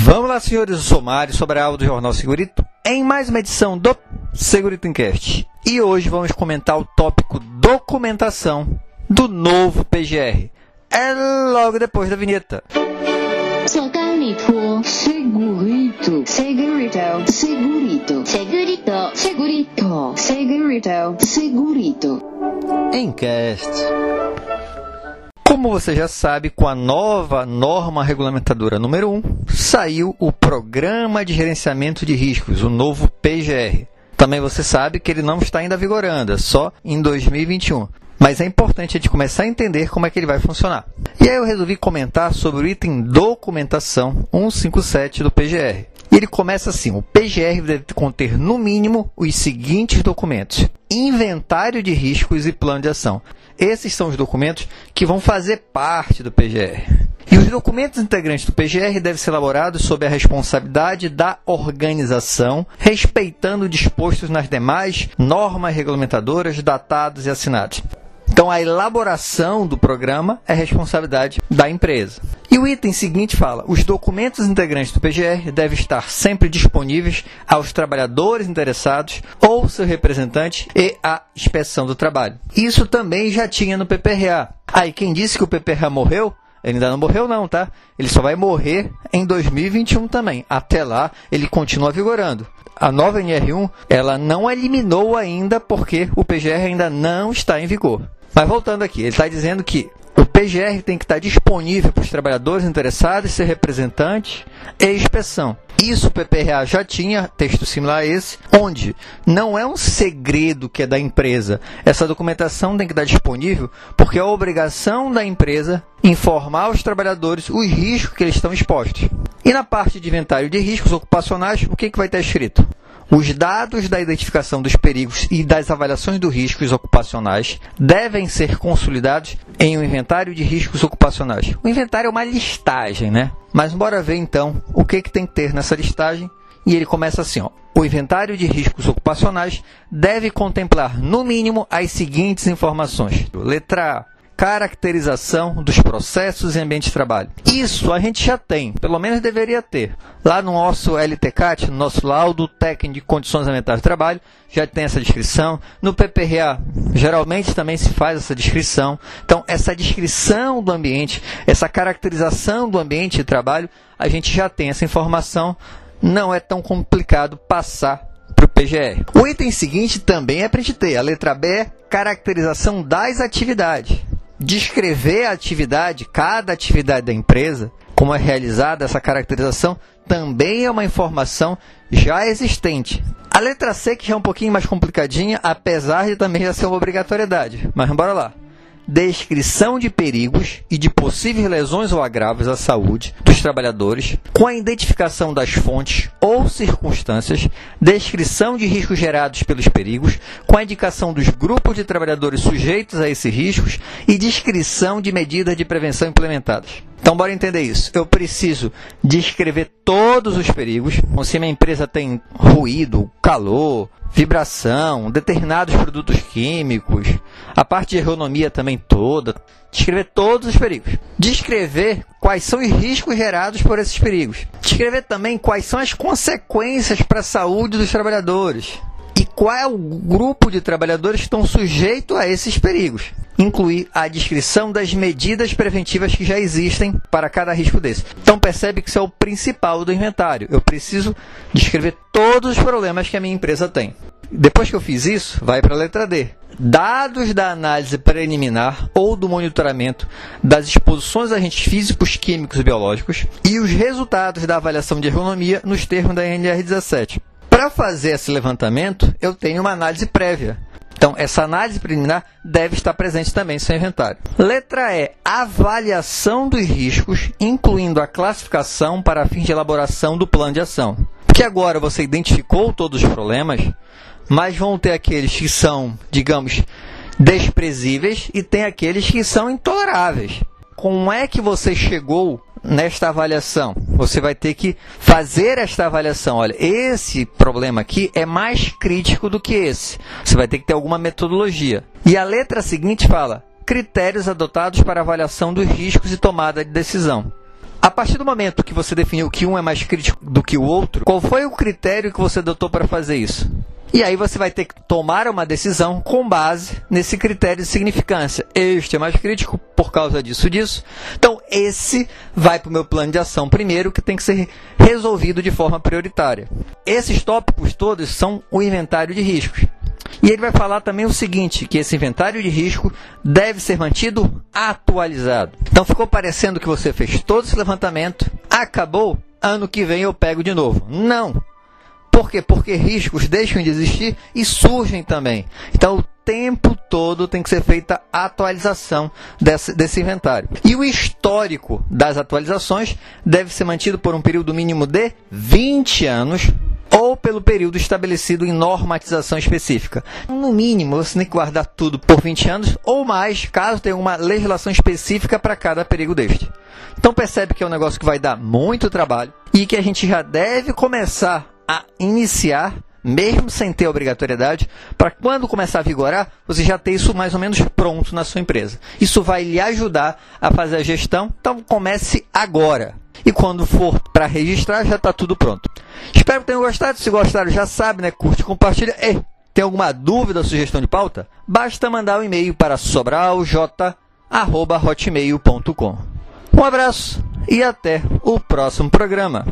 Vamos lá, senhores, eu sou Mário, sobre a aula do Jornal Segurito, em mais uma edição do Segurito Encast. E hoje vamos comentar o tópico documentação do novo PGR. É logo depois da vinheta. Segurito, segurito, segurito, segurito, segurito, segurito, segurito, segurito. Encast. Como você já sabe, com a nova norma regulamentadora número 1, saiu o Programa de Gerenciamento de Riscos, o novo PGR. Também você sabe que ele não está ainda vigorando, é só em 2021. Mas é importante a gente começar a entender como é que ele vai funcionar. E aí eu resolvi comentar sobre o item documentação 157 do PGR. E ele começa assim: o PGR deve conter no mínimo os seguintes documentos: inventário de riscos e plano de ação. Esses são os documentos que vão fazer parte do PGR. E os documentos integrantes do PGR devem ser elaborados sob a responsabilidade da organização, respeitando dispostos nas demais normas regulamentadoras datados e assinados. Então, a elaboração do programa é responsabilidade da empresa. E o item seguinte fala: os documentos integrantes do PGR devem estar sempre disponíveis aos trabalhadores interessados ou seu representante e à inspeção do trabalho. Isso também já tinha no PPRA. Aí, quem disse que o PPRA morreu? Ele ainda não morreu, não, tá? Ele só vai morrer em 2021 também. Até lá, ele continua vigorando a nova NR1 ela não eliminou ainda porque o PGR ainda não está em vigor. Mas voltando aqui, ele está dizendo que o PGR tem que estar disponível para os trabalhadores interessados, ser representante e inspeção. Isso o PPRA já tinha texto similar a esse, onde não é um segredo que é da empresa. Essa documentação tem que estar disponível porque é a obrigação da empresa informar os trabalhadores os riscos que eles estão expostos. E na parte de inventário de riscos ocupacionais, o que, que vai estar escrito? Os dados da identificação dos perigos e das avaliações dos riscos ocupacionais devem ser consolidados em um inventário de riscos ocupacionais. O inventário é uma listagem, né? Mas bora ver então o que, que tem que ter nessa listagem. E ele começa assim, ó. O inventário de riscos ocupacionais deve contemplar, no mínimo, as seguintes informações. Letra A caracterização dos processos em ambiente de trabalho. Isso a gente já tem, pelo menos deveria ter. Lá no nosso LTCAT, no nosso laudo técnico de condições ambientais de trabalho, já tem essa descrição. No PPRA, geralmente também se faz essa descrição. Então, essa descrição do ambiente, essa caracterização do ambiente de trabalho, a gente já tem essa informação. Não é tão complicado passar para o PGR. O item seguinte também é para a gente ter. A letra B é caracterização das atividades descrever a atividade, cada atividade da empresa, como é realizada essa caracterização, também é uma informação já existente. A letra C, que já é um pouquinho mais complicadinha, apesar de também já ser uma obrigatoriedade. Mas bora lá descrição de perigos e de possíveis lesões ou agravos à saúde dos trabalhadores, com a identificação das fontes ou circunstâncias, descrição de riscos gerados pelos perigos, com a indicação dos grupos de trabalhadores sujeitos a esses riscos e descrição de medidas de prevenção implementadas. Então, bora entender isso. Eu preciso descrever todos os perigos. Se a minha empresa tem ruído, calor, vibração, determinados produtos químicos, a parte de ergonomia também toda, descrever todos os perigos, descrever quais são os riscos gerados por esses perigos, descrever também quais são as consequências para a saúde dos trabalhadores e qual é o grupo de trabalhadores que estão sujeitos a esses perigos. Incluir a descrição das medidas preventivas que já existem para cada risco desse. Então percebe que isso é o principal do inventário. Eu preciso descrever todos os problemas que a minha empresa tem. Depois que eu fiz isso, vai para a letra D. Dados da análise preliminar ou do monitoramento das exposições a agentes físicos, químicos e biológicos e os resultados da avaliação de ergonomia nos termos da NR17. Para fazer esse levantamento, eu tenho uma análise prévia. Então, essa análise preliminar deve estar presente também no seu inventário. Letra E. Avaliação dos riscos, incluindo a classificação para fins de elaboração do plano de ação. Porque agora você identificou todos os problemas, mas vão ter aqueles que são, digamos, desprezíveis e tem aqueles que são intoleráveis. Como é que você chegou nesta avaliação? Você vai ter que fazer esta avaliação. Olha, esse problema aqui é mais crítico do que esse. Você vai ter que ter alguma metodologia. E a letra seguinte fala: critérios adotados para avaliação dos riscos e tomada de decisão. A partir do momento que você definiu que um é mais crítico do que o outro, qual foi o critério que você adotou para fazer isso? E aí você vai ter que tomar uma decisão com base nesse critério de significância. Este é mais crítico causa disso, disso. Então, esse vai para o meu plano de ação primeiro, que tem que ser resolvido de forma prioritária. Esses tópicos todos são o inventário de riscos. E ele vai falar também o seguinte, que esse inventário de risco deve ser mantido atualizado. Então ficou parecendo que você fez todo esse levantamento, acabou, ano que vem eu pego de novo. Não! Por quê? Porque riscos deixam de existir e surgem também. Então, tempo todo tem que ser feita a atualização desse, desse inventário. E o histórico das atualizações deve ser mantido por um período mínimo de 20 anos ou pelo período estabelecido em normatização específica. No mínimo, você tem que guardar tudo por 20 anos ou mais, caso tenha uma legislação específica para cada período deste. Então percebe que é um negócio que vai dar muito trabalho e que a gente já deve começar a iniciar mesmo sem ter obrigatoriedade, para quando começar a vigorar, você já ter isso mais ou menos pronto na sua empresa. Isso vai lhe ajudar a fazer a gestão, então comece agora. E quando for para registrar, já está tudo pronto. Espero que tenham gostado. Se gostaram, já sabe, né? Curte, compartilha. E tem alguma dúvida ou sugestão de pauta? Basta mandar um e-mail para sobralj.hotmail.com. Um abraço e até o próximo programa.